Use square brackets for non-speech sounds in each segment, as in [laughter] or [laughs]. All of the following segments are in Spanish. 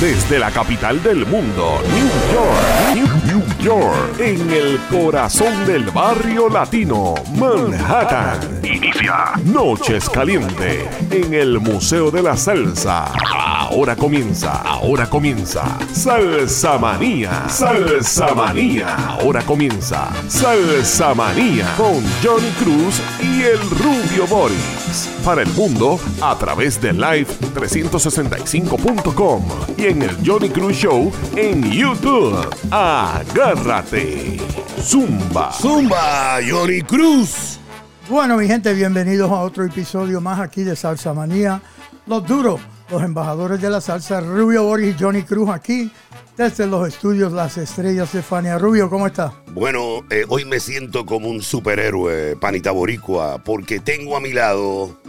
Desde la capital del mundo, New York, New York, en el corazón del barrio latino, Manhattan. Noches Caliente en el Museo de la Salsa. Ahora comienza, ahora comienza. Salsa Manía, Salsa Manía. Ahora comienza Salsa Manía con Johnny Cruz y el Rubio Boris. Para el mundo a través de live365.com y en el Johnny Cruz Show en YouTube. Agárrate. Zumba. Zumba, Johnny Cruz. Bueno, mi gente, bienvenidos a otro episodio más aquí de Salsa Manía. Los duros, los embajadores de la salsa, Rubio Boris y Johnny Cruz aquí desde los estudios Las Estrellas de. Rubio, ¿cómo está? Bueno, eh, hoy me siento como un superhéroe, panita boricua, porque tengo a mi lado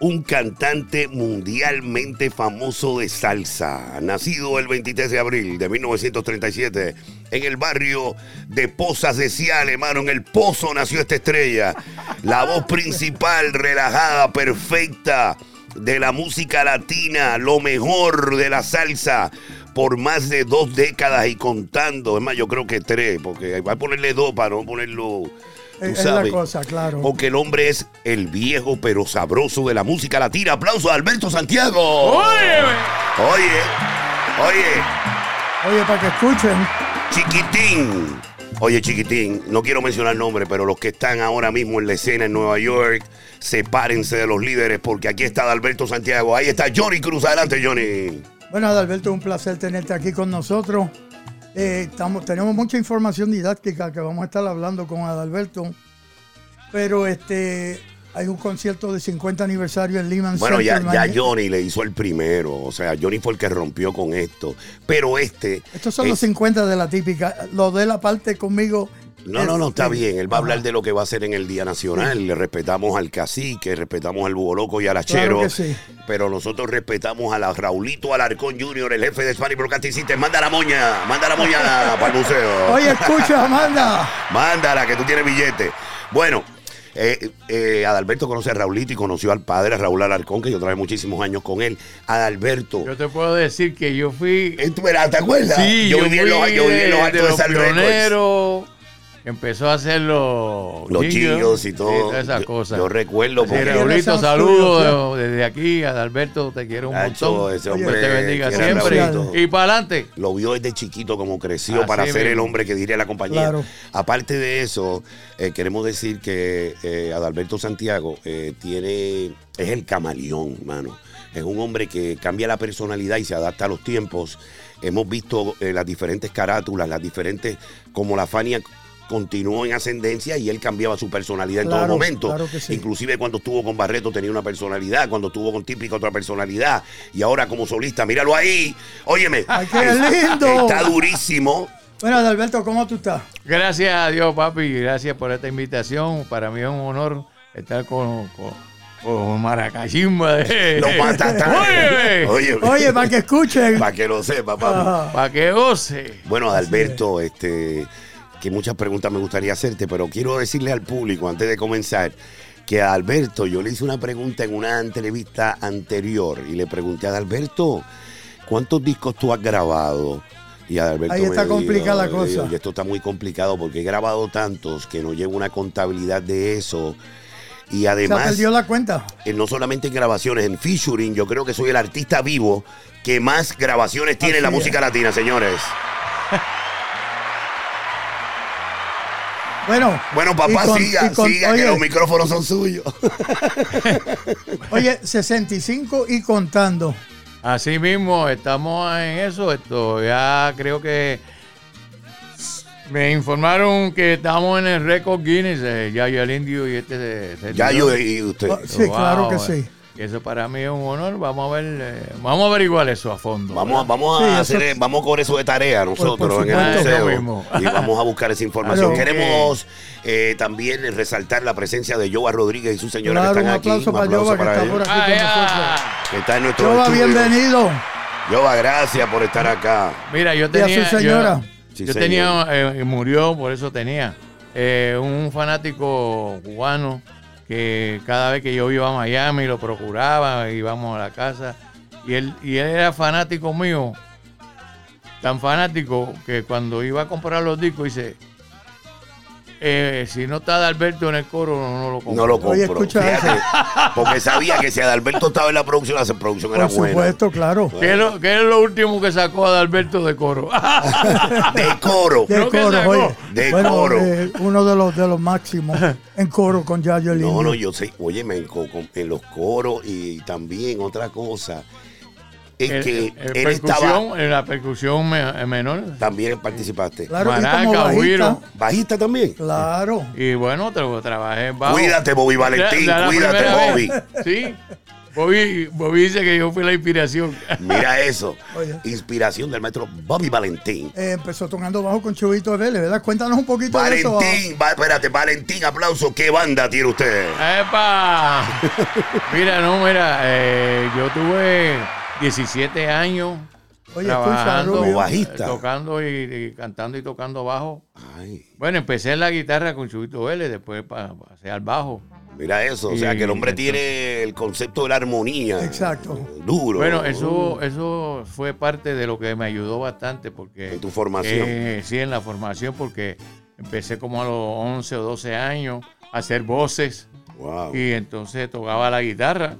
un cantante mundialmente famoso de salsa, nacido el 23 de abril de 1937 en el barrio de Pozas de Ciales, hermano, en el Pozo nació esta estrella, la voz principal, relajada, perfecta de la música latina, lo mejor de la salsa por más de dos décadas y contando, es más, yo creo que tres, porque va a ponerle dos para no ponerlo... tú Es, es la sabes. cosa, claro. Porque el hombre es el viejo pero sabroso de la música latina. Aplauso a Alberto Santiago. Oye, oye, Oye, para que escuchen, chiquitín. Oye, chiquitín, no quiero mencionar nombre, pero los que están ahora mismo en la escena en Nueva York, sepárense de los líderes porque aquí está Alberto Santiago. Ahí está Johnny Cruz. Adelante, Johnny. bueno, Adalberto, un placer tenerte aquí con nosotros. Eh, estamos, tenemos mucha información didáctica que vamos a estar hablando con Adalberto, pero este hay un concierto de 50 aniversario en Lehman Bueno, ya, Center, ya. Johnny le hizo el primero. O sea, Johnny fue el que rompió con esto. Pero este. Estos son es- los 50 de la típica. Lo de la parte conmigo. No, no, no, está este, bien. Él va a hablar de lo que va a hacer en el Día Nacional. Le respetamos al cacique, respetamos al Búho Loco y al Claro Achero. sí. Pero nosotros respetamos a la Raulito Alarcón Jr., el jefe de Spanish Broadcasting System. Manda la moña, manda la moña [laughs] para el museo. Oye, escucha, Amanda. Mándala, que tú tienes billete. Bueno, eh, eh, Adalberto conoce a Raulito y conoció al padre Raúl Alarcón, que yo traje muchísimos años con él. Adalberto. Yo te puedo decir que yo fui. Tú ¿Te acuerdas? Sí, yo, yo, viví en los, yo viví en los de- altos de de los San pioneros. Empezó a hacer los, Los chillos y todo. Todas esas Yo- cosas. Yo, recuerdo porque Raulito, saludos desde aquí. Adalberto, te quiero un Nacho, montón. ese Dios hombre te bendiga siempre. Raulito. Y para adelante. lo vio desde chiquito como creció Así para ser el hombre que diría la compañía. Claro. Aparte de eso, eh, queremos decir que eh, Adalberto Santiago eh, tiene es el camaleón, mano. Es un hombre que cambia la personalidad y se adapta a los tiempos. Hemos visto eh, las diferentes carátulas, las diferentes, como la Fania continuó en ascendencia y él cambiaba su personalidad en Claro, todo momento. claro que sí. Inclusive cuando estuvo con Barreto tenía una personalidad, cuando estuvo con Típica otra personalidad. Y ahora como solista, míralo ahí. Óyeme. Ay, qué lindo. Está durísimo. Bueno, Adalberto, ¿cómo tú estás? Gracias a Dios, papi. Gracias por esta invitación. Para mí es un honor estar con, con, con Maracachimba. De... Lo mata Oye, Oye, Oye, para que escuchen. para que lo sepa, papi. Ajá. Para que goce. Bueno, Adalberto, este, que muchas preguntas me gustaría hacerte, pero quiero decirle al público antes de comenzar que a Alberto yo le hice una pregunta en una entrevista anterior y le pregunté a Adalberto, ¿cuántos discos tú has grabado? Y Adalberto Ahí está me complicada la dijo, cosa. "Oye, esto está muy complicado porque he grabado tantos que no llevo una contabilidad de eso. Y Se además, perdió la cuenta. eh, no solamente en grabaciones, en featuring, yo creo que soy el artista vivo que más grabaciones tiene en la Así es. música latina, señores. [laughs] Bueno. Bueno, papá, con- siga, con- siga, que los micrófonos son suyos. [laughs] Oye, 65 y contando. Así mismo, estamos en eso. Esto ya creo que me informaron que estamos en el récord Guinness, eh, Yayo el Indio y este de ya yo y usted. Oh, Sí, claro que eh. Eso para mí es un honor. Vamos a ver, eh, vamos a averiguar eso a fondo. Vamos, a- vamos Sí, a eso- hacer, vamos con eso de tarea nosotros por en el supuesto. museo. Y vamos a buscar esa información. Claro. Queremos eh, también resaltar la presencia de Joa Rodríguez y su señora Claro, que un están aquí. aplauso para Yoba que está ella, por aquí Ah, con ya. nosotros. que está en nuestro estudio. bienvenido. Yoba, gracias por estar acá. Mira, yo Y a tenía. su señora. Yo, Sí, yo señor. tenía, eh, murió, por eso tenía, eh, un fanático cubano que cada vez que yo iba a Miami lo procuraba, íbamos a la casa. Y él, y él era fanático mío, tan fanático que cuando iba a comprar los discos dice, eh, si no está Alberto en el coro, no, no lo compro. No lo compro. Oye, escucha Fíjate, porque sabía que si Adalberto estaba en la producción, la producción era Por buena. supuesto, claro. ¿Qué es, lo, qué es lo último que sacó a Alberto [laughs] de coro? De coro. De coro, oye. De bueno, coro. eh, uno de los de los máximos en coro con Yayo el No, no, yo sé, oye, me enco- con- en los coros y también otra cosa es El- que el- el él estaba, en la percusión me- menor. también participaste. Claro, y como Maraca, bajista. güiro. Bajista también. Claro. Y bueno, tra- trabajé en bajo. Cuídate, Bobby Valentín, La- la cuídate, Bobby. vez. [laughs] Sí. Bobby, Bobby dice que yo fui la inspiración. [laughs] Mira eso. Oye. Inspiración del maestro Bobby Valentín. Eh, empezó tocando bajo con Chubito Vélez, ¿verdad? Cuéntanos un poquito de eso. Valentín, va- espérate, Valentín, aplauso. ¿Qué banda tiene usted? ¡Epa! [laughs] Mira, no, mira, eh, yo tuve 17 años Oye, trabajando, bajista. tocando y, y cantando y tocando bajo. Ay, Bueno, empecé en la guitarra con Chubito Vélez, después pa- pasé al bajo. mira eso. O sea, que el hombre entonces- tiene el concepto de la armonía. Exacto. Duro. Bueno, eso, eso fue parte de lo que me ayudó bastante porque... En tu formación. Eh, sí, en la formación porque empecé como a los 11 o 12 años a hacer voces Wow. y entonces tocaba la guitarra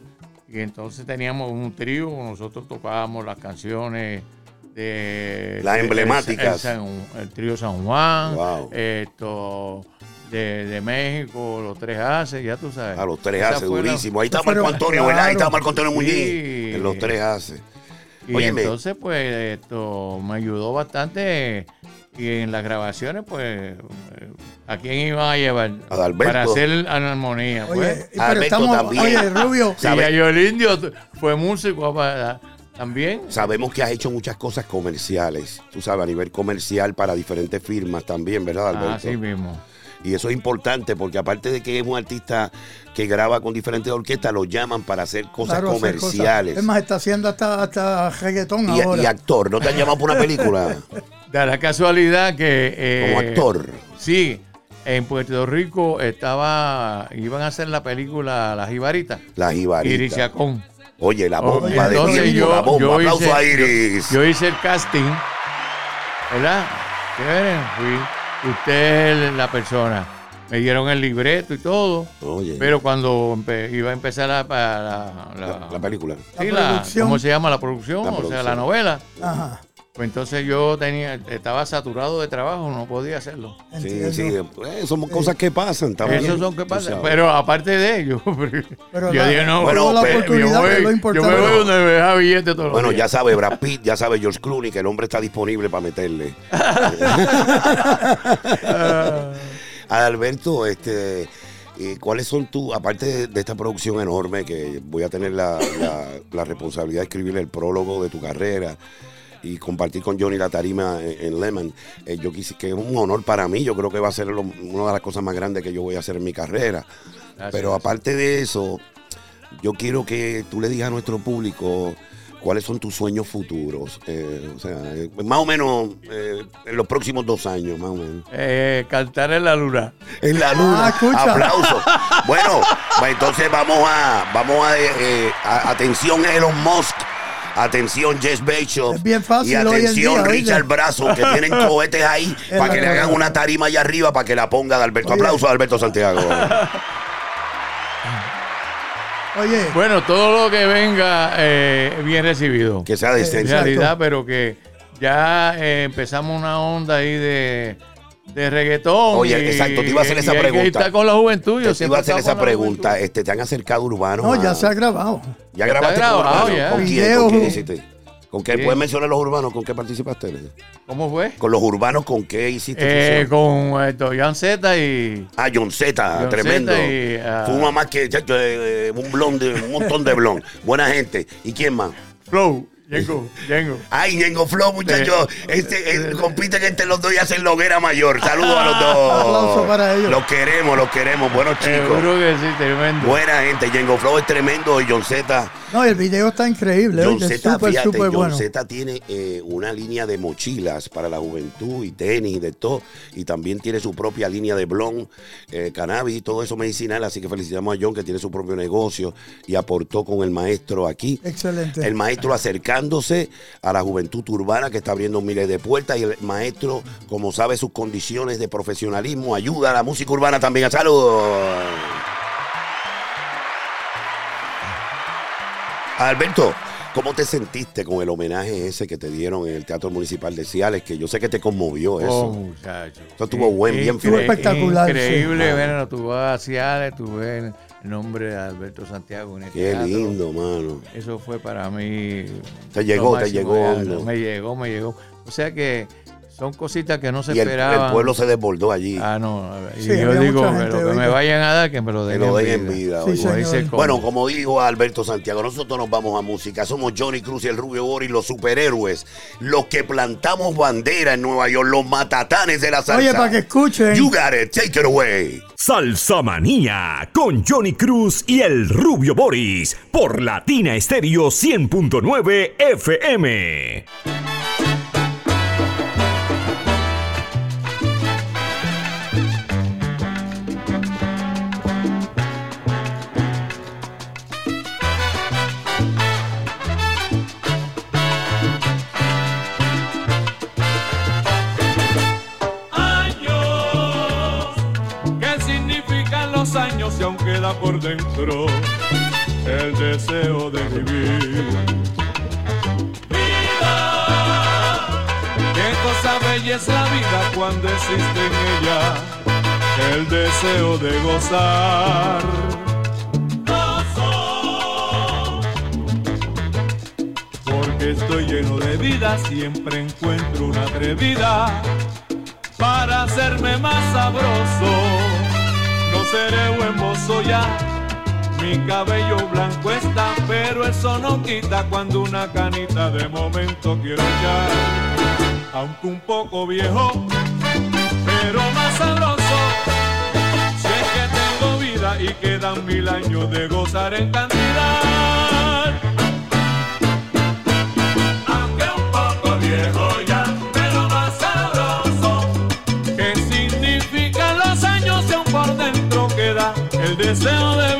y entonces teníamos un trío, nosotros tocábamos las canciones de... Las emblemáticas. El, trío San Juan, Wow. esto... De, de México, los tres haces, ya tú sabes. A los tres Esa hace fue la- durísimo. Ahí está Marco Antonio, ¿verdad? Ahí está. Marco Antonio Muñiz. Sí. En los tres hace. Y Óyeme. entonces, pues, esto me ayudó bastante. Y en las grabaciones, pues, eh, ¿a quién iban a llevar? Adalberto. Para hacer armonía, Oye, pues. pero Alberto estamos. también. Oye, Rubio. ¿sabe? yo el indio fue músico para- también. Sabemos que has hecho muchas cosas comerciales, tú sabes, a nivel comercial para diferentes firmas también, ¿verdad, Alberto? Así mismo. Y eso es importante porque aparte de que es un artista que graba con diferentes orquestas, lo llaman para hacer cosas claro, hacer cosas. comerciales. Es más, está haciendo hasta, hasta reggaetón y, ahora. y actor, ¿no te han llamado por una película [laughs] Da la casualidad que. eh, como actor? Sí, en Puerto Rico estaba. Iban a hacer la película La Jibarita. La Iris jibarita. Chacón. Oye, la bomba de tiempo, yo- la bomba. yo Aplauso hice- a Iris. Yo hice el casting, ¿verdad? Fui usted la persona. Me dieron el libreto y todo, Oye, pero cuando iba a empezar la, la, la- la, la película. sí, La la- producción. ¿cómo se llama la producción? La O sea, la novela. Ajá. Pues entonces yo tenía, estaba saturado de trabajo, no podía hacerlo. Sí, entiendo. sí, pues, son cosas que pasan también. Esos son que pasan. Pero aparte de ello, [laughs] Pero yo la- dije, no, Bueno, la pero- oportunidad, yo, lo me voy donde me deja billete todos los Bueno, ya sabe Brad Pitt, ya sabe George Clooney que el hombre está disponible para meterle. [laughs] Adalberto, este, eh, ¿cuáles son tus, aparte de, de esta producción enorme que voy a tener la, la- la responsabilidad de escribir el prólogo de tu carrera y compartir con Johnny la tarima en, en Lemon, eh, yo quise que es un honor para mí, yo creo que va a ser lo- una de las cosas más grandes que yo voy a hacer en mi carrera. Gracias. Pero aparte de eso, yo quiero que tú le digas a nuestro público cuáles son tus sueños futuros. Eh, o sea, eh, más o menos eh, en los próximos dos años, más o menos. Eh, cantar en la luna. En la luna. Ah. Aplausos. Bueno, pues entonces vamos a, vamos a, eh, a- atención Elon Musk. Atención Jess. Es bien fácil Y hoy en atención. Richard Brazo, que tienen [laughs] cohetes ahí para que le hagan una tarima allá arriba para que la ponga de Alberto. Aplausos a Alberto Santiago. Oye, Bueno, todo lo que venga eh, bien recibido. que sea en decente. Exacto. realidad, pero que ya eh, empezamos una onda ahí de, de reggaetón. Oye, y- exacto, te iba a hacer y esa que pregunta. estar con la juventud. yo Te iba a hacer esa con pregunta. Este, ¿Te han acercado urbanos? no, a- ya se ha grabado. ¿Ya Está grabaste con grabado, urbanos? ya. ¿Con quién? ¿Con quién hiciste? ¿Con qué? Bien. ¿Puedes mencionar los urbanos? ¿Con qué participaste? ¿Cómo fue? ¿Con los urbanos con qué hiciste? Eh, con esto, Jan Z y. Ah, John Z, John tremendo. Zeta y, ah, Fuma más que chacho, eh, un blonde, un montón de blond. Buena gente. ¿Y quién más? Flow. Yengo, Yengo. Ay, Ñengo Flow, muchachos. Este, eh, compiten entre los dos y hacen la hoguera mayor. Saludos a los dos. [laughs] Aplauso para ellos. Los queremos, los queremos. Buenos chicos. Seguro que sí, tremendo. Buena gente. Ñengo Flow es tremendo. Y John Z. No, el video está increíble. John oye, Z, súper, fíjate, John bueno. Z tiene eh, una línea de mochilas para la juventud y tenis y de todo. Y también tiene su propia línea de blond, eh, cannabis y todo eso medicinal. Así que felicitamos a John que tiene su propio negocio y aportó con el maestro aquí. Excelente. El maestro acercándose a la juventud urbana que está abriendo miles de puertas y el maestro, como sabe sus condiciones de profesionalismo, ayuda a la música urbana también. ¡Saludos! Alberto, ¿cómo te sentiste con el homenaje ese que te dieron en el Teatro Municipal de Ciales? Que yo sé que te conmovió eso. Oh, muchacho. Eso estuvo buen, bien Estuvo fue. espectacular, sí. Increíble, Ah. bueno, tuvo a Ciales, tuve el nombre de Alberto Santiago en el Qué teatro. lindo, mano. Eso fue para mí. Te llegó, te llegó. Me llegó, me llegó. O sea que son cositas que no se Y el, esperaban. el pueblo se desbordó allí. Ah, no. y Sí, yo digo que lo que me vayan a dar, que me lo Que den, lo den en en vida. Sí, Bueno, como dijo Alberto Santiago, nosotros nos vamos a música. Somos Johnny Cruz y el Rubio Boris, los superhéroes, los que plantamos bandera en Nueva York, los matatanes de la salsa. Oye, para que escuchen. You got it, take it away. Salsa Manía con Johnny Cruz y el Rubio Boris por Latina Estéreo 100.9 FM. Queda por dentro el deseo de vivir? Vida, qué cosa bella es la vida cuando existe en ella el deseo de gozar. Gozo, porque estoy lleno de vida, siempre encuentro una atrevida para hacerme más sabroso. No seré buen mozo ya, mi cabello blanco está, pero eso no quita cuando una canita de momento quiero echar. Aunque un poco viejo, pero más sabroso. Si es que tengo vida y quedan mil años de gozar en cantidad. El deseo de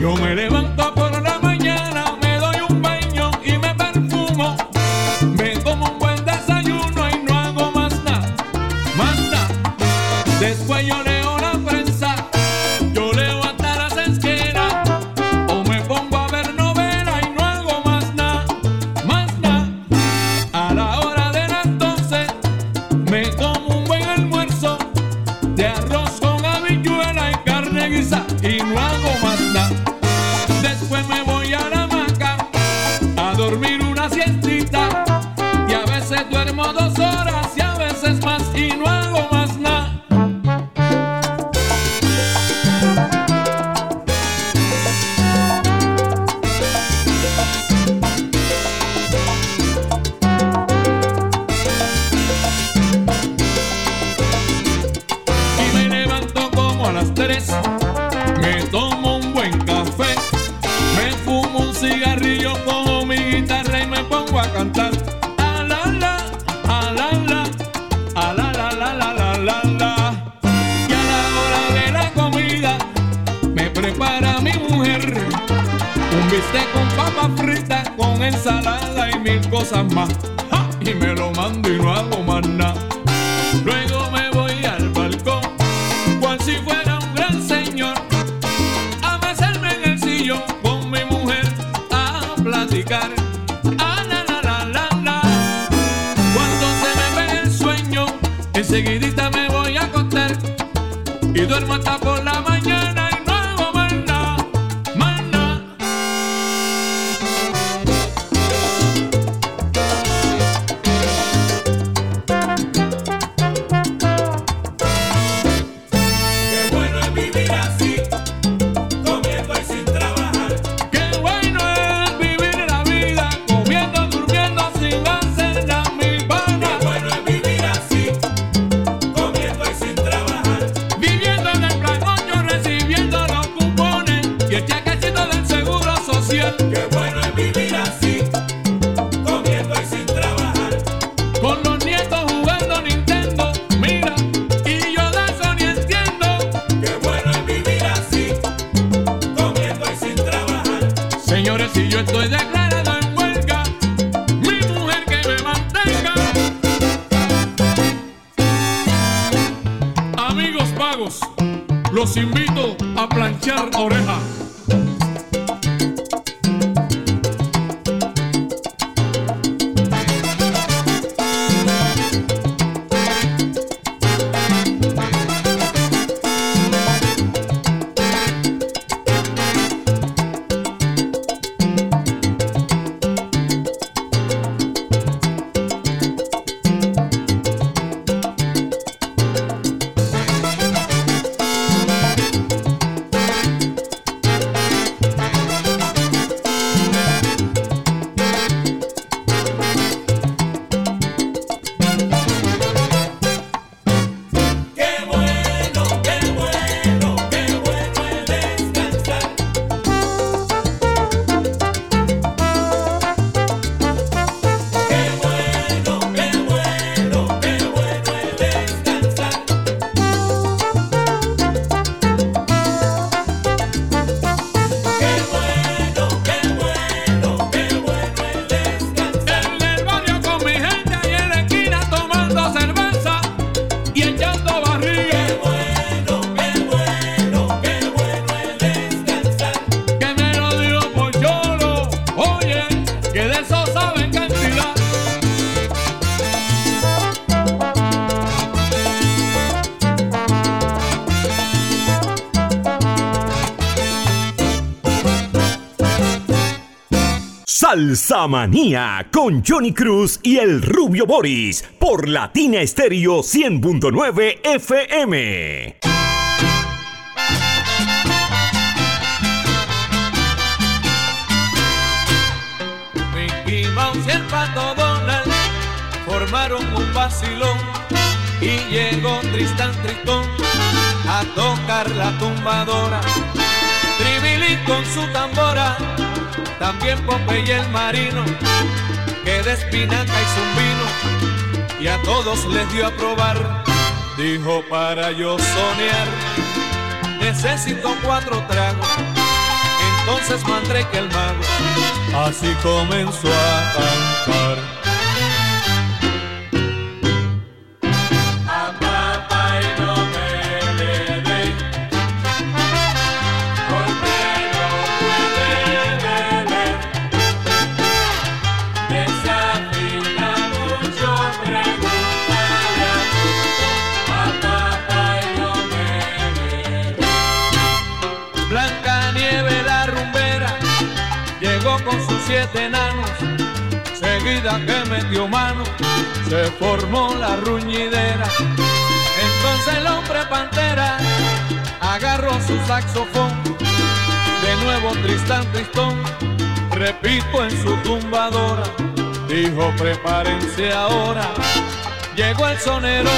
Yo me levanto Salsa Manía con Johnny Cruz y el Rubio Boris por Latina Estéreo 100.9 FM. Mickey Mouse y el pato Donald formaron un vacilón y llegó Tristan Tristón a tocar la tumbadora. Tribilín con su tambora, también Popeye el marino, que de espinaca hizo un vino y a todos les dio a probar. Dijo para yo soñar, necesito cuatro tragos. Entonces Mandrake el mago así comenzó a cantar. Enanos. Seguida que metió mano, se formó la ruñidera. Entonces el hombre pantera agarró su saxofón. De nuevo Tristán Tristón, repito en su tumbadora. Dijo prepárense ahora, llegó el sonero.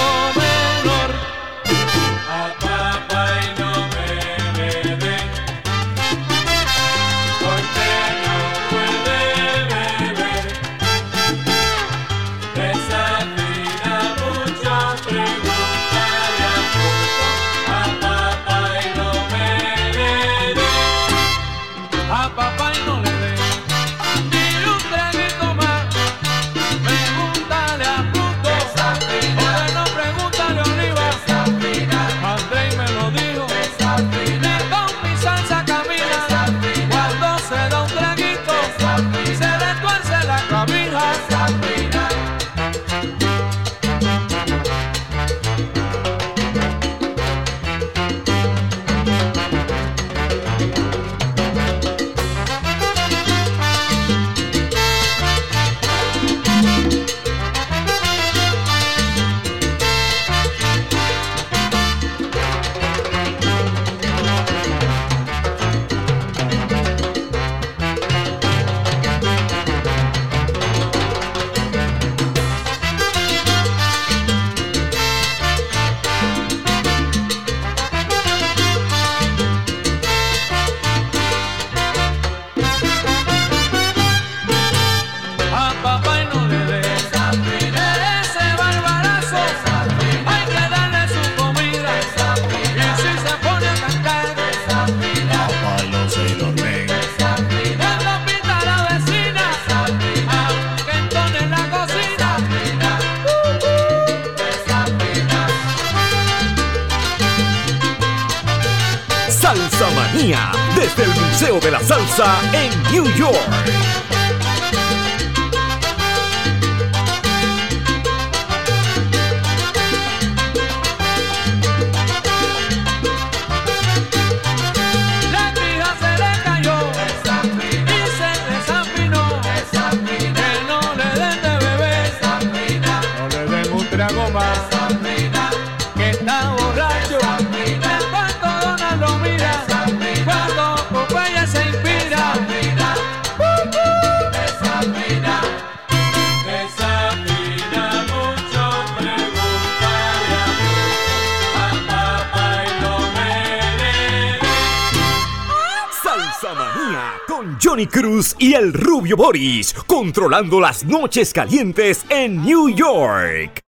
Johnny Cruz y el Rubio Boris, controlando las noches calientes en New York.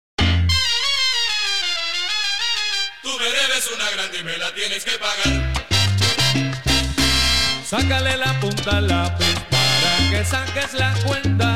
Tú me debes una grande y me la tienes que pagar. Sácale la punta al lápiz para que saques la cuenta.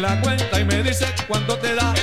La cuenta y me dice cuánto te da.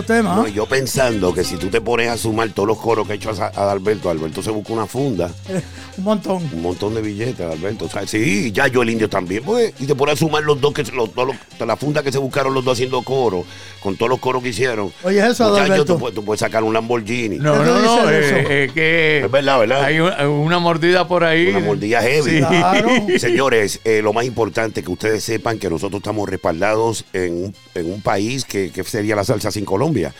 Tremendo tema. No, ¿eh? yo pensando que si tú te pones a sumar todos los coros que ha hecho a, a Alberto, Alberto se busca una funda, [laughs] Un montón. un montón de billetes, Alberto. O sea, sí, ya yo el indio también, pues. Y te pones a sumar los dos, que los, los- la funda que se buscaron los dos haciendo coro, con todos los coros que hicieron. Oye, eso, Muchacho, Adalberto. tú, puedes- tú puedes sacar un Lamborghini. No, ¿Qué no, no, eh, eso? eh, que Es verdad, ¿verdad? hay un- una mordida por ahí. Una mordida heavy. Sí. Claro. [laughs] Señores, eh, lo más importante que ustedes sepan que nosotros estamos respaldados en un, en un país que, que sería la salsa sin Colombia.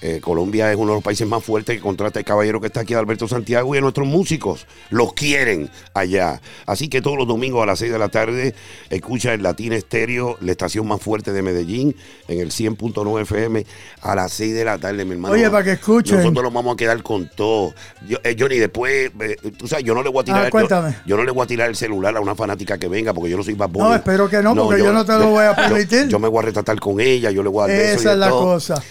Eh, Colombia es uno de los países más fuertes que contrata el caballero que está aquí, Alberto Santiago, y a nuestros músicos los quieren allá. Así que todos los domingos a las 6 de la tarde escucha en Latina Estéreo, la estación más fuerte de Medellín, en el 100.9 FM, a las 6 de la tarde, mi hermano. Oye, para que escuchen. Nosotros nos vamos a quedar con todo. Yo, eh, Johnny, después, eh, tú sabes, yo no le voy a tirar. Ah, cuéntame. yo no le voy a tirar el celular a una fanática que venga porque yo no soy Bad Bunny. No, espero que no, porque yo no te lo voy a permitir. Yo, me voy a retratar con ella, yo le voy a dar y Esa de es la todo. cosa.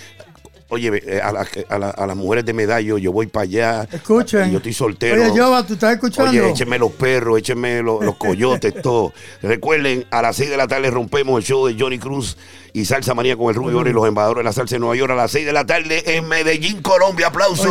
Oye, eh, a, la- a la- a las mujeres de medallo, yo voy para allá. Escuchen. Y yo estoy soltero. Oye, Jova, ¿tú estás escuchando? Oye, échenme los perros, échenme los, los [laughs] coyotes, todo. Recuerden, a las 6 de la tarde rompemos el show de Johnny Cruz y Salsa Manía con el Rubio Oro y los embajadores de la salsa de Nueva York a las 6 de la tarde en Medellín, Colombia. ¡Aplausos!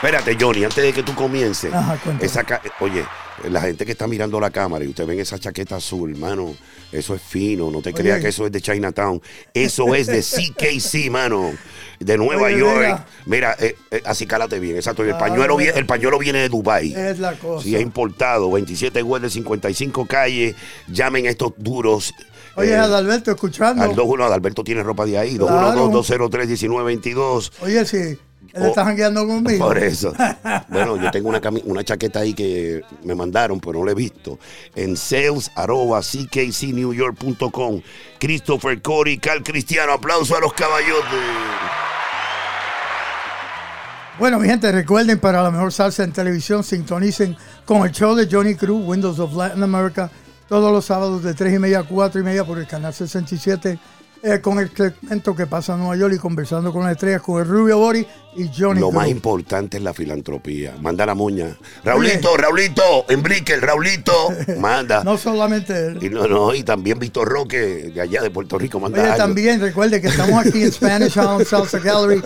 Espérate, Johnny, antes de que tú comiences. Ajá, esa Oye, la gente que está mirando la cámara y usted ven esa chaqueta azul, mano, eso es fino. No te Oye. creas que eso es de Chinatown. Eso es de [laughs] CKC, mano. De Nueva Oye, York. mira. Mira, eh, eh, así cálate bien, exacto. El, Claro, pañuelo mira. viene, el pañuelo viene de Dubai. Es la cosa. Sí, es importado. 27 de 55 calles. Llamen a estos duros. Oye, eh, Adalberto, escuchando. al 21, Adalberto tiene ropa de ahí. Claro. 212-203-1922. Oye, si él Oh, está jangueando conmigo. Por eso. [laughs] Bueno, yo tengo una chaqueta ahí que me mandaron, pero no la he visto. En sales arroba ckcnewyork.com. Christopher Cory, Cal Cristiano. Aplauso a los caballotes. Bueno, mi gente, recuerden para la mejor salsa en televisión, sintonicen con el show de Johnny Cruz, Windows of Latin America, todos los sábados de 3 y media a 4 y media por el canal 67, eh, con el segmento que pasa en Nueva York y conversando con las estrellas, con el Rubio Bori y Johnny Lo Cruz. más importante es la filantropía. Manda la moña. Raulito, Raulito, en Brickell, Raulito, [laughs] manda. No solamente él. Y no, no, y también Víctor Roque, de allá de Puerto Rico, manda Oye, algo. también recuerde que estamos aquí en Spanish Island Salsa Gallery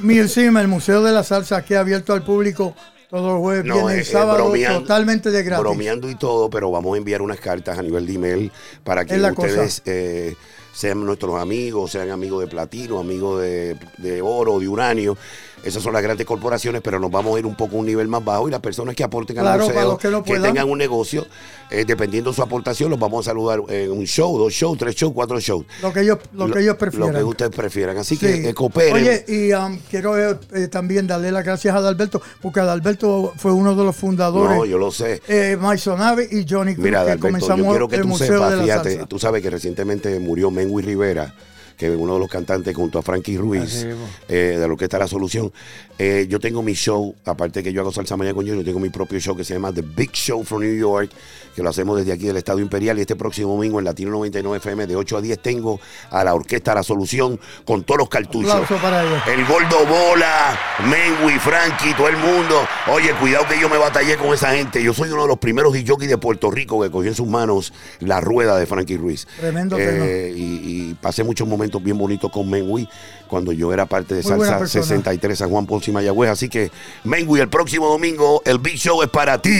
Museum, el Museo de la Salsa, aquí abierto al público todos los jueves, No, viernes eh, y eh, sábado, totalmente de gratis. Bromeando y todo, pero vamos a enviar unas cartas a nivel de email para que ustedes eh, sean nuestros amigos, sean amigos de platino, amigos de, de oro, de uranio. Esas son las grandes corporaciones, pero nos vamos a ir un poco a un nivel más bajo y las personas que aporten al Claro, museo, que no que tengan un negocio, eh, dependiendo de su aportación, los vamos a saludar en un show, dos shows, tres shows, cuatro shows. Lo que ellos, lo que ellos prefieran. Lo que ustedes prefieran. Así Sí. que eh, cooperen. Oye, y um, quiero eh, también darle las gracias a Adalberto, porque Adalberto fue uno de los fundadores. no, yo lo sé. eh, Maisonave y Johnny Cruz, Mira, que Alberto, yo comenzamos quiero que el tú Museo sepas, fíjate, Salsa. tú sabes que recientemente murió Menwy Rivera, que es uno de los cantantes junto a Frankie Ruiz, eh, de lo que está la solución. Eh, yo tengo mi show, aparte que yo hago salsa mañana con yo, yo tengo mi propio show que se llama The Big Show from New York, que lo hacemos desde aquí del Estadio Imperial y este próximo domingo en Latino 99 FM de 8 a 10 tengo a la orquesta La Solución con todos los cartuchos. Para. El Gordo Bola, Menwi, Frankie, todo el mundo. Oye, cuidado que yo me batallé con esa gente. Yo soy uno de los primeros DJs de Puerto Rico que cogió en sus manos la rueda de Frankie Ruiz. Tremendo Eh, y, y pasé muchos momentos bien bonitos con Menwi cuando yo era parte de Muy Salsa persona. 63 San Juan Ponce y Mayagüez. Así que, Menwi, el próximo domingo, el Big Show es para ti.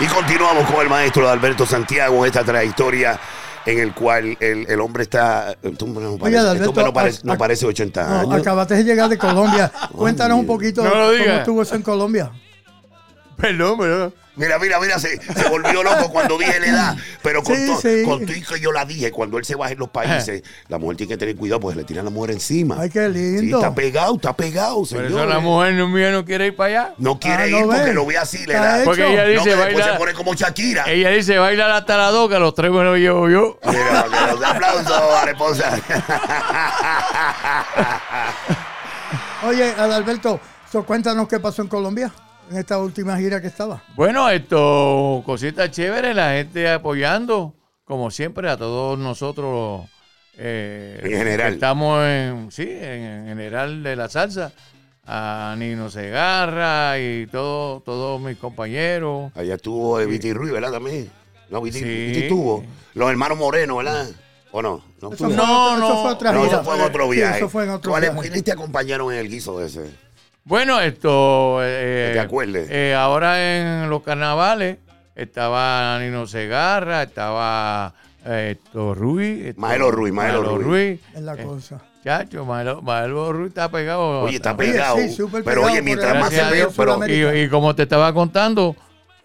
Y continuamos con el maestro de Alberto Santiago, esta trayectoria en el cual el, el hombre está. Esto no parece, no no parece 80 No, años. acabaste de llegar de Colombia. [laughs] Cuéntanos un poquito cómo estuvo eso en Colombia. Perdón, perdón. Mira, mira, mira, se, se volvió loco cuando dije la edad. Pero con, Sí, sí. con todo y que yo la dije, cuando él se baja en los países, la mujer tiene que tener cuidado porque le tiran la mujer encima. Ay, qué Sí, lindo. está pegado, está pegado, Por señor. eso la mujer no- mía no quiere ir para allá. No quiere Ah, ir ¿no porque lo ve así, da. hecho. Porque ella No, dice, que después baila. se pone como Shakira. Ella dice, baila hasta la dos, que a los tres me lo llevo yo. Mira, que los aplausos [laughs] a la esposa. [laughs] [laughs] Oye, Adalberto, so, cuéntanos qué pasó en Colombia en esta última gira que estaba. Bueno, esto, cositas chéveres, la gente apoyando, como siempre, a todos nosotros. eh, En general. Estamos en, sí, en, en general de la salsa. A Nino Segarra y todo, todos mis compañeros. Allá estuvo Viti Ruiz, ¿verdad? También. No, Viti, Sí. Viti estuvo. Los hermanos Moreno, ¿verdad? ¿O no? No, Eso estuvo. fue, No, eso no. fue otra No, eso fue en otro Sí, viaje. eso fue en otro ¿Cuáles- viaje. ¿Quiénes te acompañaron en el guiso de ese? Bueno, esto. eh, Que te acuerdes. eh, ahora en los carnavales estaba Nino Segarra, estaba eh, esto Ruiz. esto- Maelo Ruiz, Maelo Ruiz. Es la Eh, cosa. Chacho, Maelo, Maelo Ruiz está pegado. Oye, está pegado. sí, súper pero pegado oye, mientras más se Gracias a ve, Dios, pero. Y, y como te estaba contando,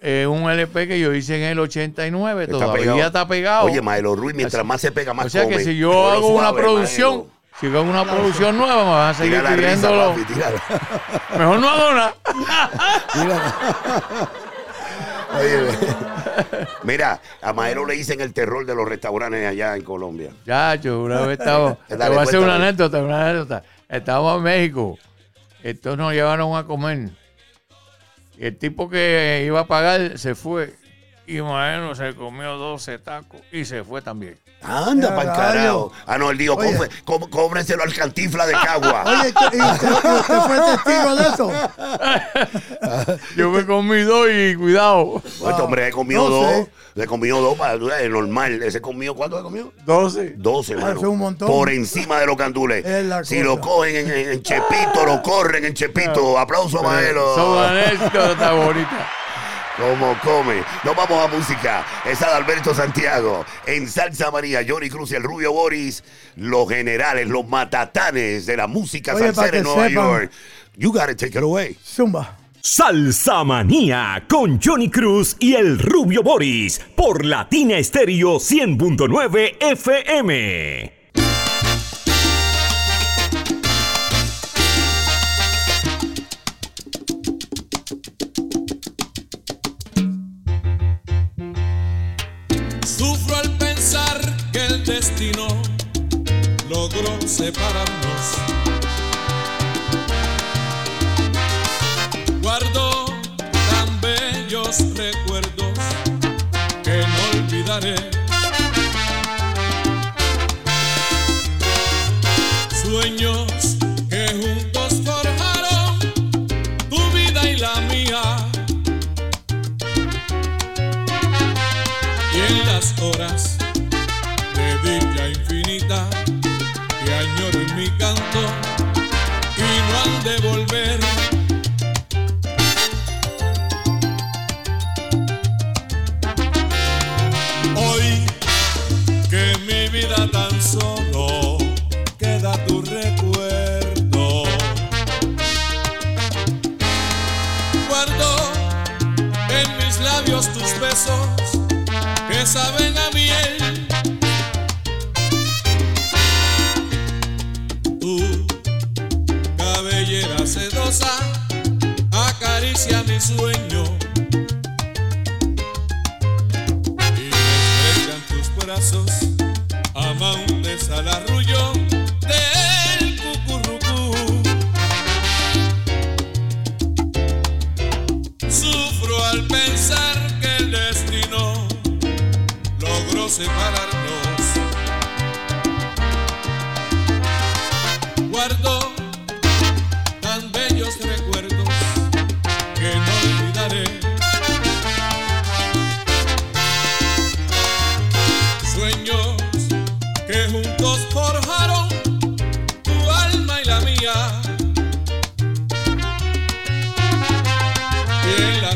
eh, un LP que yo hice en el 89 Está todavía pegado. está pegado. Oye, Maelo Ruiz, mientras Así- más se pega, más o sea come. que si yo Cógelo hago una suave, producción, Maelo. Si yo hago una producción nueva, me van a seguir pidiéndolo. Mejor no hago nada. Oye, Mira, a Maelo le dicen el terror de los restaurantes allá en Colombia. Chacho, una vez estaba. [laughs] te voy a hacer una anécdota, una anécdota. Estábamos en México. Estos nos llevaron a comer. Y el tipo que iba a pagar se fue. Y Maelo se comió 12 tacos y se fue también. Anda, Ya, para el rayo. carajo. Ah, no, él dijo, Oye. "Cófre- có- cóbrenselo al cantifla de Cagua. [laughs] Oye, ¿y usted, y usted- y usted fue testigo de eso? [laughs] Yo me comí dos y cuidado. Este hombre le comió No dos. sé. Le comió dos para es normal. Ese comió, ¿cuánto le comió? 12. 12, hermano. eso es un montón. Por encima de los candules. [laughs] Si cosa. lo cogen en, en- en Chepito, lo corren en Chepito. Aplauso a Maelo. Son anécdotas bonitas. Como come. Nos vamos a música. Es Adalberto Santiago. En Salsa María, Johnny Cruz y el Rubio Boris. Los generales, los matatanes de la música Oye, salsera en Nueva sepan. York. You gotta take it away. Zumba. Salsa Manía con Johnny Cruz y el Rubio Boris por Latina Estéreo 100.9 FM. Separarnos.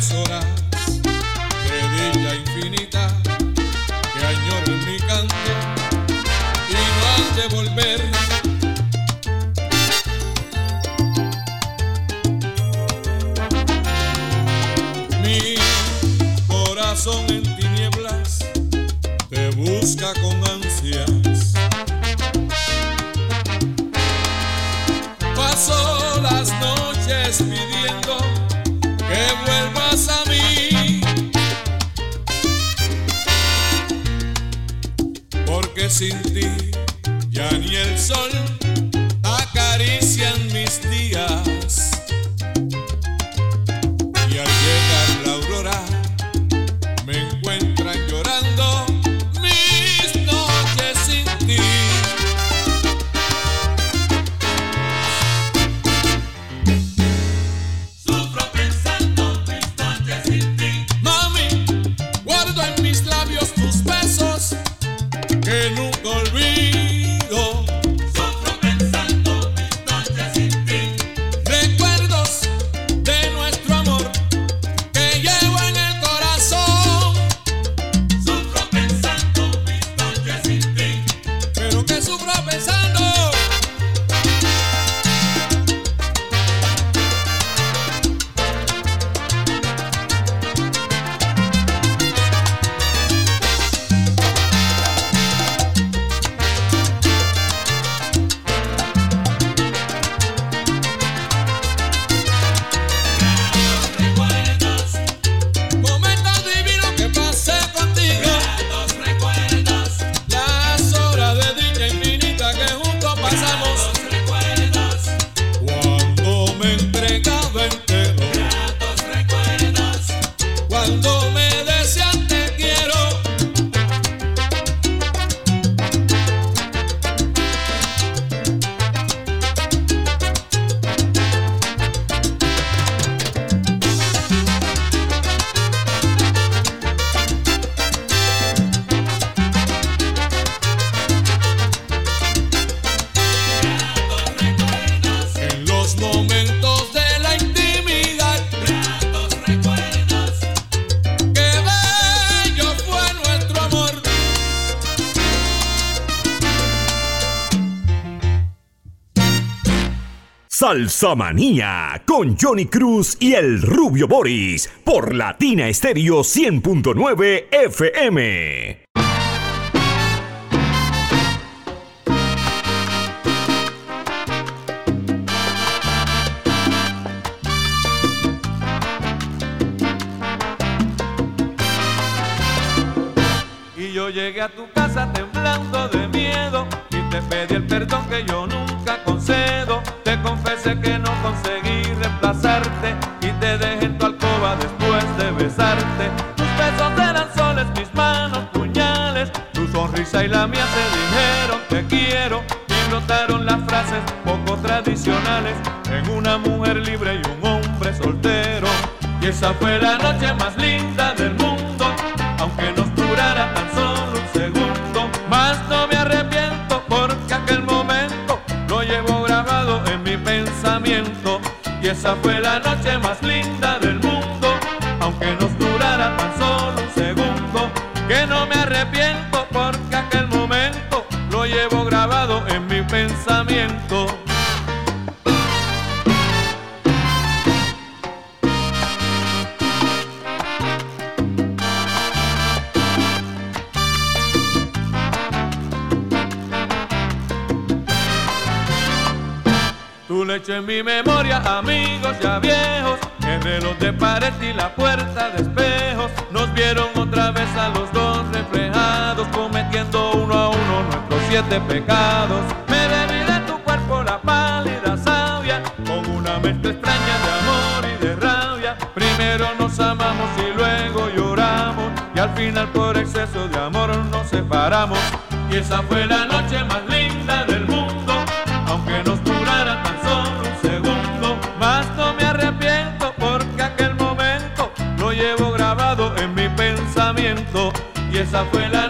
sola. Salsa Manía con Johnny Cruz y el Rubio Boris por Latina Estéreo 100.9 FM. Y yo llegué a tu casa temblando de miedo y te pedí el perdón que yo no besarte. Tus besos eran soles, mis manos puñales. Tu sonrisa y la mía se dijeron te quiero. Y brotaron las frases poco tradicionales en una mujer libre y un hombre soltero. Y esa fue la noche más linda del mundo, aunque nos durara tan solo un segundo. Más no me arrepiento porque aquel momento lo llevo grabado en mi pensamiento. Y esa fue la noche más en mi memoria, amigos ya viejos, de los de pared y la puerta de espejos nos vieron otra vez a los dos reflejados, cometiendo uno a uno nuestros siete pecados. Me bebí de tu cuerpo la pálida savia, con una mezcla extraña de amor y de rabia. Primero nos amamos y luego lloramos, y al final por exceso de amor nos separamos. Y esa fue la noche más linda esa fue la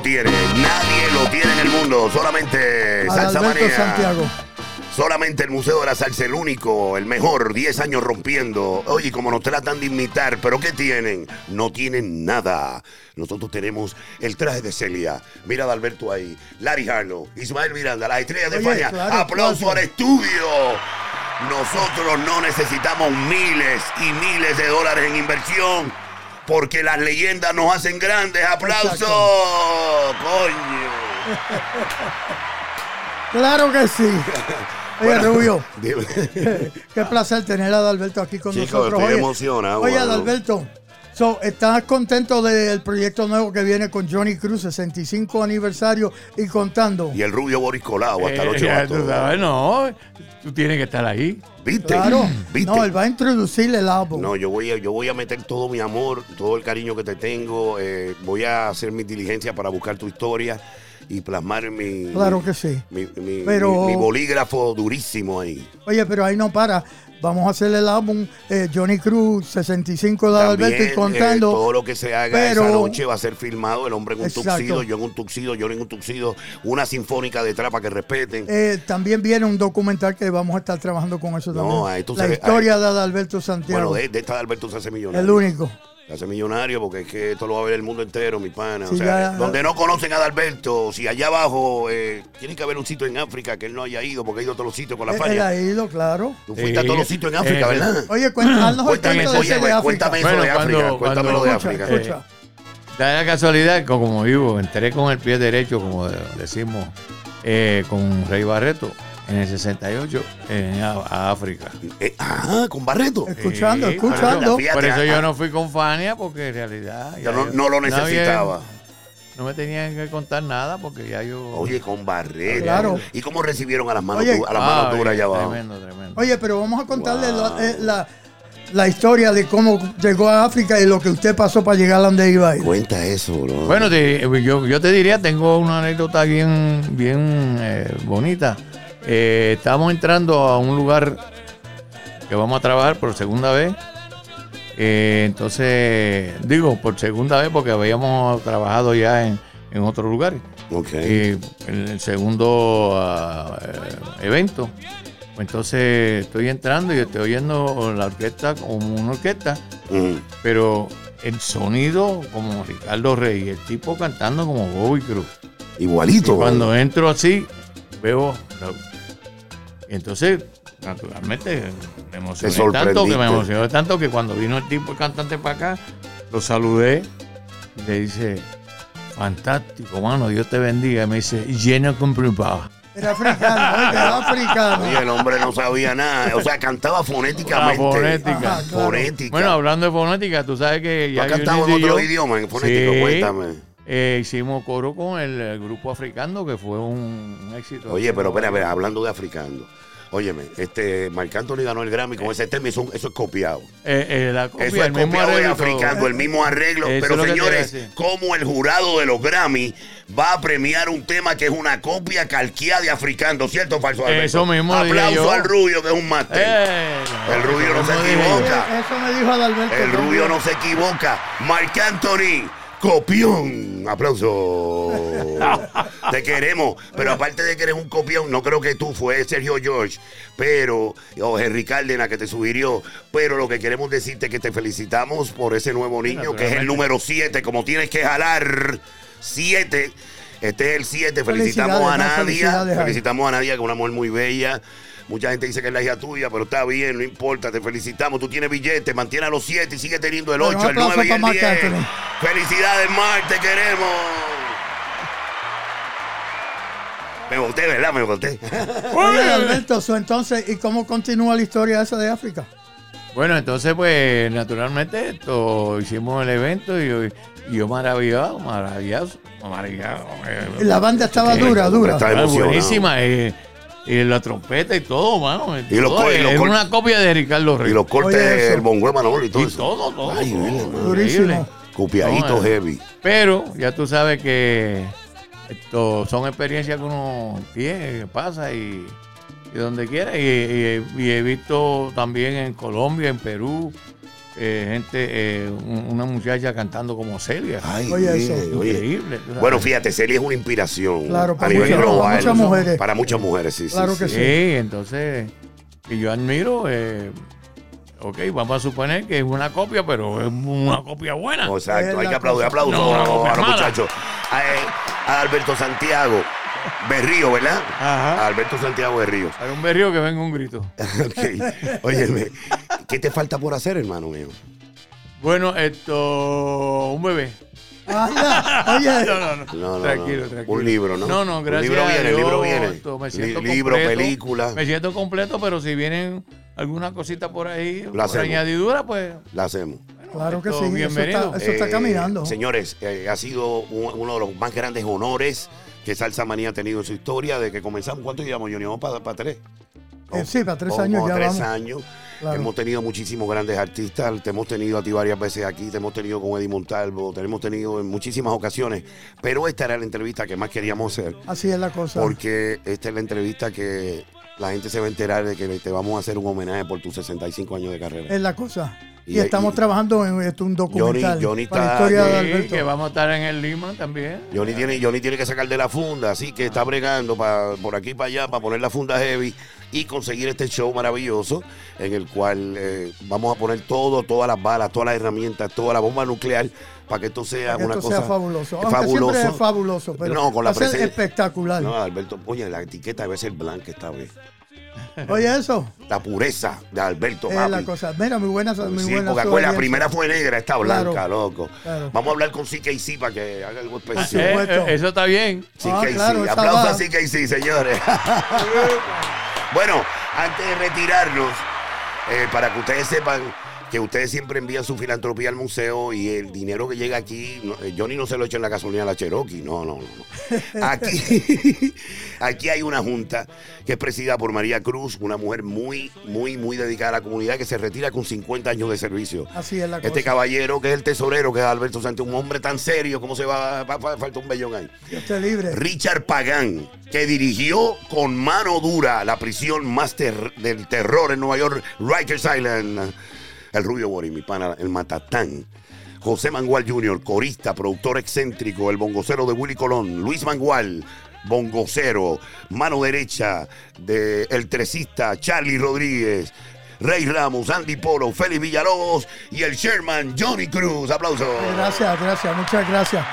lo tiene, nadie lo tiene en el mundo, solamente Salsa Manía. Santiago. Solamente el Museo de la Salsa, el único, el mejor, 10 años rompiendo. Oye, como nos tratan de imitar, pero ¿qué tienen? No tienen nada. Nosotros tenemos el traje de Celia. Mira a Alberto ahí. Larry Harlow, Ismael Miranda, las estrellas de Oye, España. claro, Aplauso aplauso. al estudio. Nosotros no necesitamos miles y miles de dólares en inversión. Porque las leyendas nos hacen grandes. ¡Aplauso! ¡Coño! [laughs] Claro que sí. Oye, [laughs] Bueno, Rubio, dime. qué placer tener a Adalberto aquí con Chico, nosotros. estoy Oye, emocionado, Oye, bueno. Adalberto, So, ¿Estás contento del proyecto nuevo que viene con Johnny Cruz, 65 aniversario y contando? Y el rubio Boris Colado hasta Eh, los ocho ya gatos. tú sabes, no, tú tienes que estar ahí. ¿Viste? Claro. ¿Viste? No, él va a introducir el álbum. No, yo voy, a, yo voy a meter todo mi amor, todo el cariño que te tengo. eh, voy a hacer mis diligencias para buscar tu historia y plasmar mi, Claro que sí. mi, mi- Pero- mi- mi bolígrafo durísimo ahí. Oye, pero ahí no para. Vamos a hacer el álbum eh, Johnny Cruz, 65 de Adalberto y También, contando. eh, todo lo que se haga pero- esa noche va a ser filmado. El hombre en un Exacto. tuxido, yo en un tuxido, yo en un tuxido, una sinfónica detrás para que respeten. Eh, también viene un documental que vamos a estar trabajando con eso No, también. ahí tú La sabes- historia de Adalberto Santiago. bueno, de, de esta de Alberto se hace millonario. el único. Se hace millonario porque es que esto lo va a ver el mundo entero, mi pana. Sí, o sea, ya- donde no conocen a Adalberto, si allá abajo eh, tiene que haber un sitio en África que él no haya ido porque ha ido a todos los sitios con la Él, él falla. ha ido, claro. Tú fuiste a todos los sitios en África, Eh, ¿verdad? Oye, cuéntanos Cuéntame, de oye, de África. cuéntame eso Bueno, de cuando- África. Cuéntamelo cuando- de Escucha, África. escucha. Da la casualidad que como vivo, entré con el pie derecho, como de- decimos, eh, con Rey Barreto en el 68 en, a, a África. Eh, ah, con Barreto. Escuchando, Sí, escuchando. Fíjate, Por eso ah, yo no fui con Fania, porque en realidad... Ya ya no, yo- no lo necesitaba. no me tenían que contar nada porque ya yo... Oye, con Barreto. Claro. ¿Y cómo recibieron a las manos, Oye, a las manos Ay, duras allá abajo? Tremendo, tremendo. Oye, pero vamos a contarle Wow. la, eh, la- la historia de cómo llegó a África y lo que usted pasó para llegar a donde iba a ir. Cuenta eso, bro. Bueno, te- yo, yo te diría, tengo una anécdota bien, bien eh, bonita. Eh, estamos entrando a un lugar que vamos a trabajar por segunda vez. Eh, entonces, digo, por segunda vez porque habíamos trabajado ya en, en otro lugar. Ok. Y en el segundo ah, evento. Pues entonces estoy entrando y estoy oyendo la orquesta como una orquesta Mm. pero el sonido como Ricardo Rey, el tipo cantando como Bobby Cruz. Igualito. Y cuando entro así, veo. Y entonces, naturalmente, me emocioné tanto que me emocionó tanto que cuando vino el tipo el cantante para acá, lo saludé y le dice, fantástico, mano, Dios te bendiga. Y me dice, llena con privada. Era africano, era africano. Oye, el hombre no sabía nada. O sea, cantaba fonéticamente. La fonética. Ajá, claro. Fonética. Bueno, hablando de fonética, tú sabes que ¿Tú ya has cantado en y otro yo- idioma, en fonético? Sí. Cuéntame. Eh, hicimos coro con el, el grupo africano, que fue un, un éxito. Oye, pero espera, espera, hablando de africano. Óyeme, este, Marc Anthony ganó el Grammy con ese tema y eso, eso es copiado. Eh, eh, la copia, Eso es el mismo copiado de arreglo africano, el mismo arreglo. Pero señores, como el jurado de los Grammy va a premiar un tema que es una copia calqueada de africano, ¿cierto falso? Alberto? Eso mismo Aplauso yo. al rubio, que es un máster. Eh, El rubio no se mismo equivoca. Eso me dijo Adalberto. El también. rubio no se equivoca. Marc Anthony, copión. Aplauso. Te queremos. Pero aparte de que eres un copión, no creo que tú fue Sergio George, pero, o Henry Cárdenas que te sugirió. Pero lo que queremos decirte es que te felicitamos por ese nuevo niño, que es el número 7. Como tienes que jalar 7. Este es el 7. Felicitamos a Nadia. Felicitamos a Nadia, que es una mujer muy bella. Mucha gente dice que es la hija tuya, pero está bien, no importa, te felicitamos. Tú tienes billete, mantiene a los 7 y sigue teniendo el Bueno, 8, un el 9 y el para 10. Marc Anthony. Felicidades, Mark, te queremos. Me boté, ¿verdad? Me boté. [laughs] Oye, Adalberto, so, entonces, ¿y cómo continúa la historia esa de África? Bueno, entonces, pues, naturalmente, esto, hicimos el evento y, yo- y yo maravillado, maravillado, maravillado. eh, La banda estaba Sí, dura, dura. Emocionado. buenísima. eh, y la trompeta y todo, mano. Y todo, los es una copia de Ricardo Rey. Y los cortes del bongo Manolo y todo Y eso. todo, todo. Ay, todo, increíble. Copiadito No, eh. heavy. Pero ya tú sabes que esto son experiencias que uno tiene, que pasa y, y donde quiera. Y, y- y he visto también en Colombia, en Perú, eh, gente, eh, un- una muchacha cantando como Celia. Ay, Oye, bien, eso. oye. Increíble. Bueno, fíjate, Celia es una inspiración. Claro, a para nivel muchas- para global. muchas mujeres. Para muchas mujeres, sí, sí, Claro sí. que Sí, entonces, y yo admiro, eh, ok, vamos a suponer que es una copia, pero es una copia buena. Exacto, hay que aplaudir, aplausos No, no, a los mala. muchachos. A, eh, a Alberto Santiago Berrío, ¿verdad? Ajá. Alberto Santiago Berrío. Hay un berrío que venga un grito. [laughs] ok. Óyeme, ¿qué te falta por hacer, hermano mío? Bueno, esto, un bebé. Anda, oye, [laughs] No, no, no. No, no, tranquilo, no. tranquilo. Un libro, ¿no? No, no, Un gracias libro a viene, el Dios, libro viene. esto, me Li- siento libro, completo. película. Me siento completo, pero si vienen alguna cosita por ahí, La por añadidura, pues, La hacemos. bueno, Claro que sí. Eso bienvenido. está, eso está Eh, caminando. Señores, eh, ha sido un- uno de los más grandes honores que Salsa Manía ha tenido en su historia. De que comenzamos, ¿cuánto llevamos, Johnny? Vamos para tres. Eh, sí, para tres años ya tres vamos. años. Claro. Hemos tenido muchísimos grandes artistas. Te hemos tenido a ti varias veces aquí. Te hemos tenido con Eddie Montalvo. Te hemos tenido en muchísimas ocasiones. Pero esta era la entrevista que más queríamos hacer. Así es la cosa. Porque esta es la entrevista que la gente se va a enterar de que te vamos a hacer un homenaje por tus 65 años de carrera. Es la cosa. Y, Y- estamos y- trabajando en esto, un documental Johnny para la está- historia de Sí, Sí, Alberto. que vamos a estar en el Lima también. Johnny tiene, Johnny tiene que sacar de la funda, así que está bregando pa- por aquí para allá para poner la funda heavy y conseguir este show maravilloso en el cual eh, vamos a poner todo, todas las balas, todas las herramientas, toda la bomba nuclear para que esto sea que una esto cosa sea fabuloso. Aunque fabuloso. siempre es fabuloso, pero No, con la va a ser presen- espectacular. No, Alberto, oye, la etiqueta debe ser blanca esta vez. Oye, eso La pureza de Alberto es papi. la cosa. Mira, muy buena, muy Sí, buena porque acuérdate, la primera fue negra, está blanca, Claro, loco. claro. Vamos a hablar con CKC para que haga algo Por especial. Eh, eh, eso está bien. Ah, CKC. claro, esa Aplausos a CKC, señores. [laughs] bueno, antes de retirarnos, eh, para que ustedes sepan que ustedes siempre envían su filantropía al museo y el dinero que llega aquí, no, eh, Johnny no se lo echa en la gasolina a la Cherokee, no, no, no. [laughs] Aquí, [laughs] aquí hay una junta que es presidida por María Cruz, una mujer muy, muy, muy dedicada a la comunidad que se retira con 50 años de servicio. Así es la Este cosa. caballero que es el tesorero, que es Alberto Sánchez, un hombre tan serio, ¿cómo se va? fa- fa- Falta un bellón ahí. Dios te libre. Richard Pagán, que dirigió con mano dura la prisión más ter- del terror en Nueva York, Rikers Island. El Rubio Bori, mi pana, el Matatán. José Mangual Jr., corista, productor excéntrico, el bongocero de Willy Colón. Luis Mangual, bongocero. Mano derecha de el tresista Charlie Rodríguez. Rey Ramos, Andy Polo, Félix Villalobos y el Sherman Johnny Cruz. Aplausos. Gracias, gracias, muchas gracias.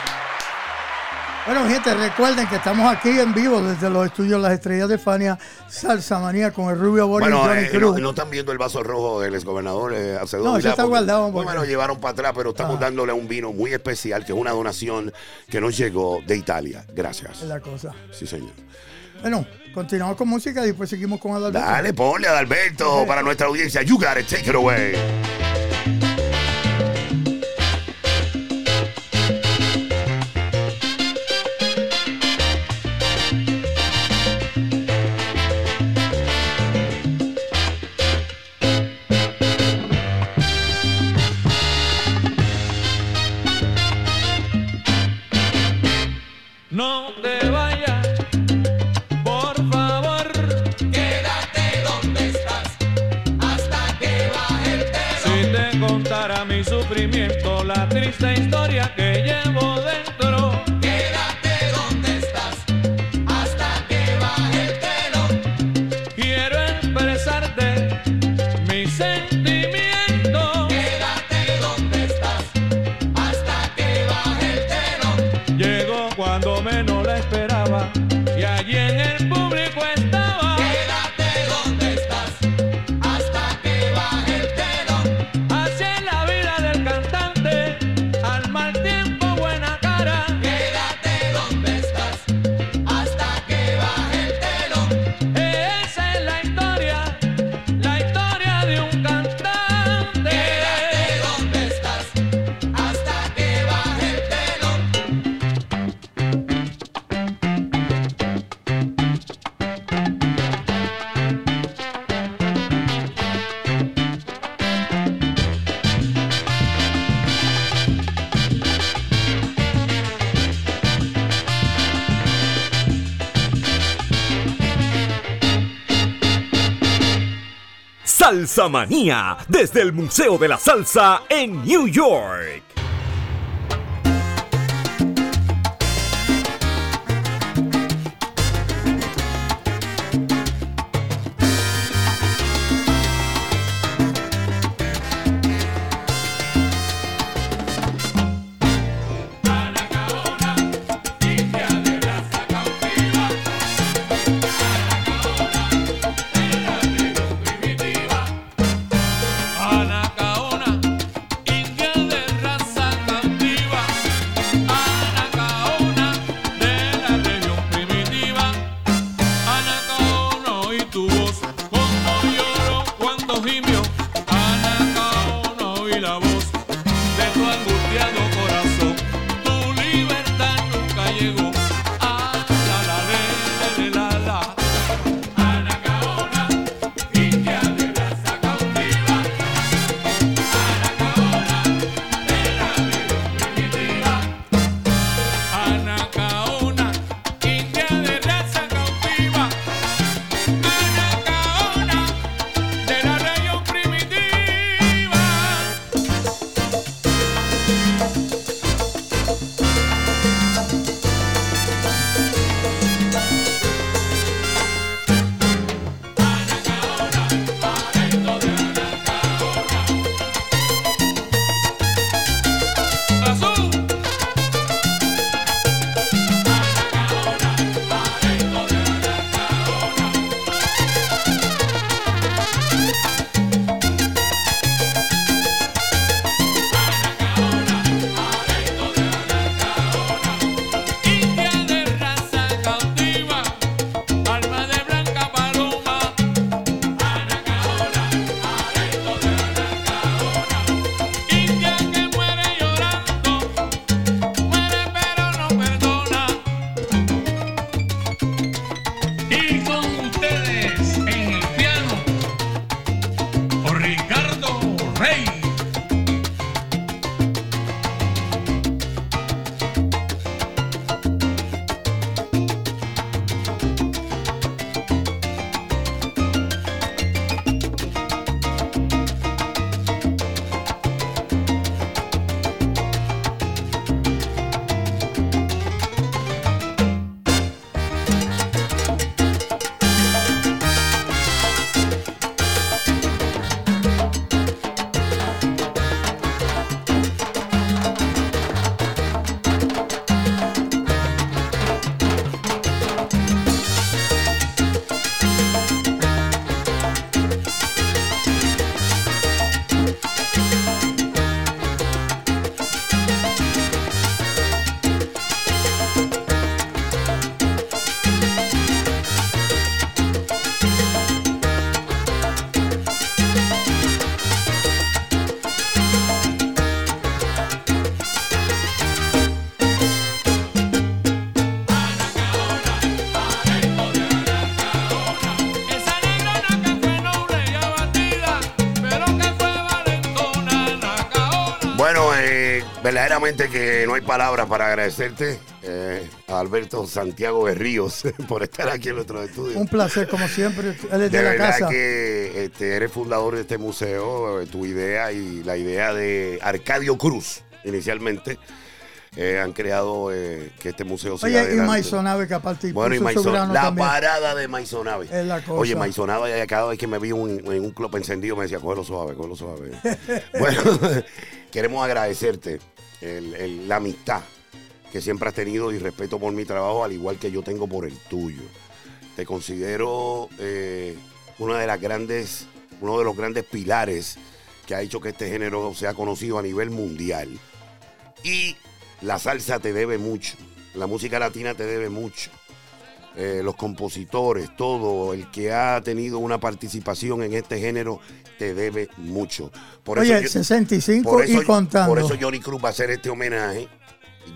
Bueno, gente, recuerden que estamos aquí en vivo desde los estudios Las Estrellas de Fania, Salsa Manía con el Rubio Boris y Bueno, Johnny eh, Cruz. no, no están viendo el vaso rojo del exgobernador eh, No, Vilá, está guardado, me lo llevaron para atrás, pero estamos Ah. dándole un vino muy especial, que es una donación que nos llegó de Italia. Gracias. Es la cosa. Sí, señor. Bueno, continuamos con música y después seguimos con Adalberto. Dale, ponle a Alberto para nuestra audiencia. You got it, take it away. Manía, desde el Museo de la Salsa en New York. Verdaderamente que no hay palabras para agradecerte eh, a Alberto Santiago Berríos [laughs] por estar aquí en nuestro estudio. Un placer, como siempre. De, De la verdad casa. que este, eres fundador de este museo, tu idea y la idea de Arcadio Cruz, inicialmente, eh, han creado eh, que este museo siga Oye, y adelante. Maisonave, que aparte Bueno, y Maison- la también. parada de Maisonave. Es la cosa. Oye, Maisonave, cada vez que me vi un- en un club encendido me decía, cógelo suave, cógelo suave. [laughs] bueno, [laughs] queremos agradecerte la amistad que siempre has tenido y respeto por mi trabajo, al igual que yo tengo por el tuyo. Te considero eh, una de las grandes, uno de los grandes pilares que ha hecho que este género sea conocido a nivel mundial. Y la salsa te debe mucho, la música latina te debe mucho. Eh, los compositores, todo el que ha tenido una participación en este género te debe mucho. Por Oye, yo- 65 por eso, y contando. Por eso Johnny Cruz va a hacer este homenaje.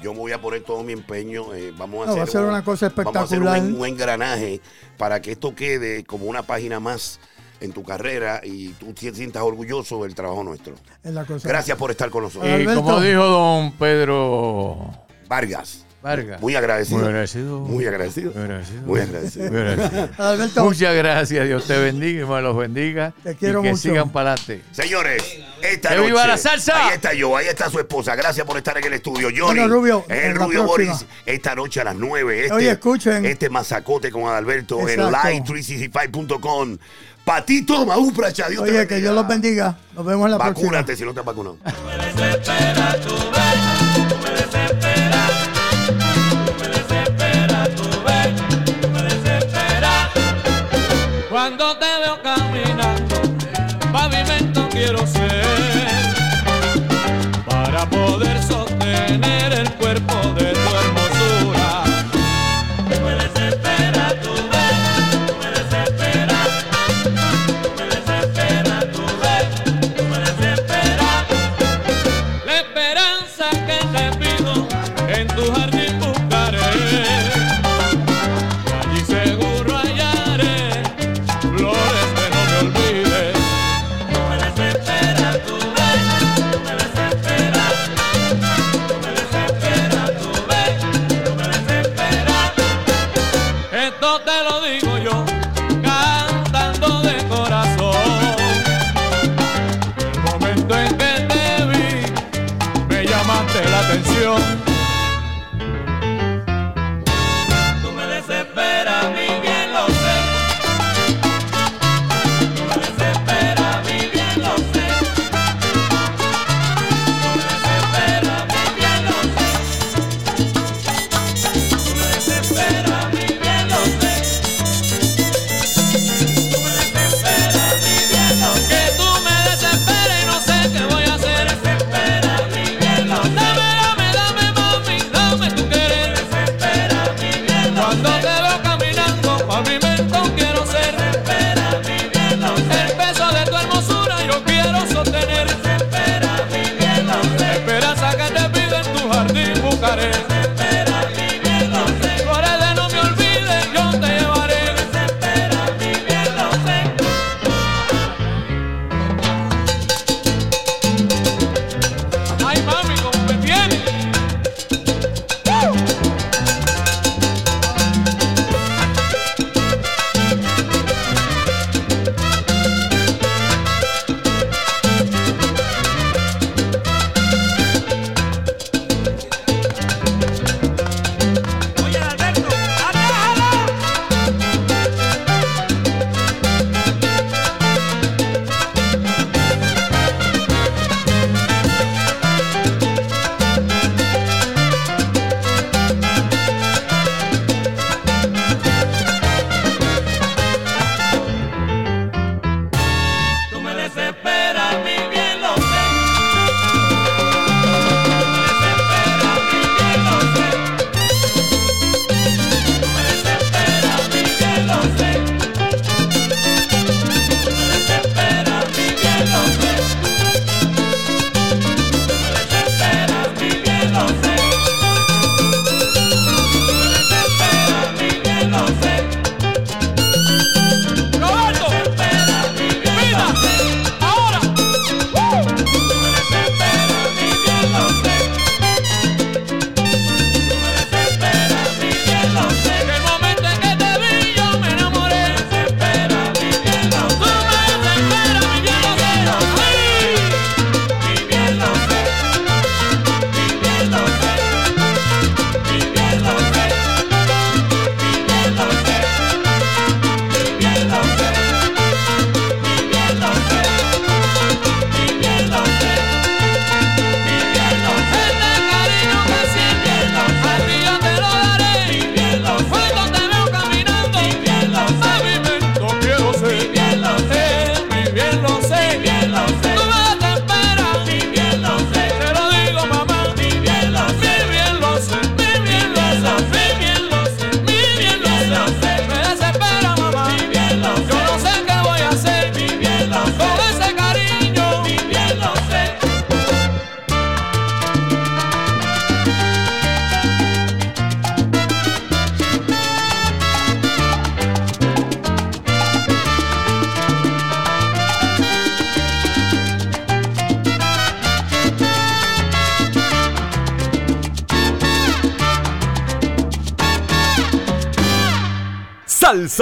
Yo me voy a poner todo mi empeño. eh, vamos a No, hacer, va a ser un- una cosa Vamos a hacer un, espectacular. un engranaje para que esto quede como una página más en tu carrera y tú te sientas orgulloso del trabajo nuestro. Es la cosa. Gracias por estar con nosotros. Y Alberto. como dijo don Pedro Vargas. Vargas. Muy agradecido. Muy agradecido. Muy agradecido. Muy agradecido. Muy agradecido. Muy agradecido. [laughs] Alberto, Muchas gracias. Dios te bendiga y me los bendiga. Te quiero y que mucho. sigan para adelante. Señores, esta ¡Que noche. viva la salsa! Ahí está yo, ahí está su esposa. Gracias por estar en el estudio. Johnny. Bueno, Rubio, el Rubio. Boris. Esta noche a las 9. Este, Oye, escuchen. Este mazacote con Adalberto en Exacto. live365.com. Patito Maú Pracha, Dios te oye, que bendiga. Dios los bendiga. Nos vemos en la próxima. Vacúnate si no te has vacunado. Cuando te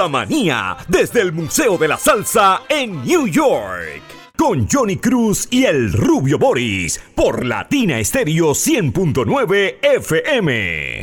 Manía desde el Museo de la Salsa en New York. Con Johnny Cruz y el Rubio Boris por Latina Estéreo 100.9 FM.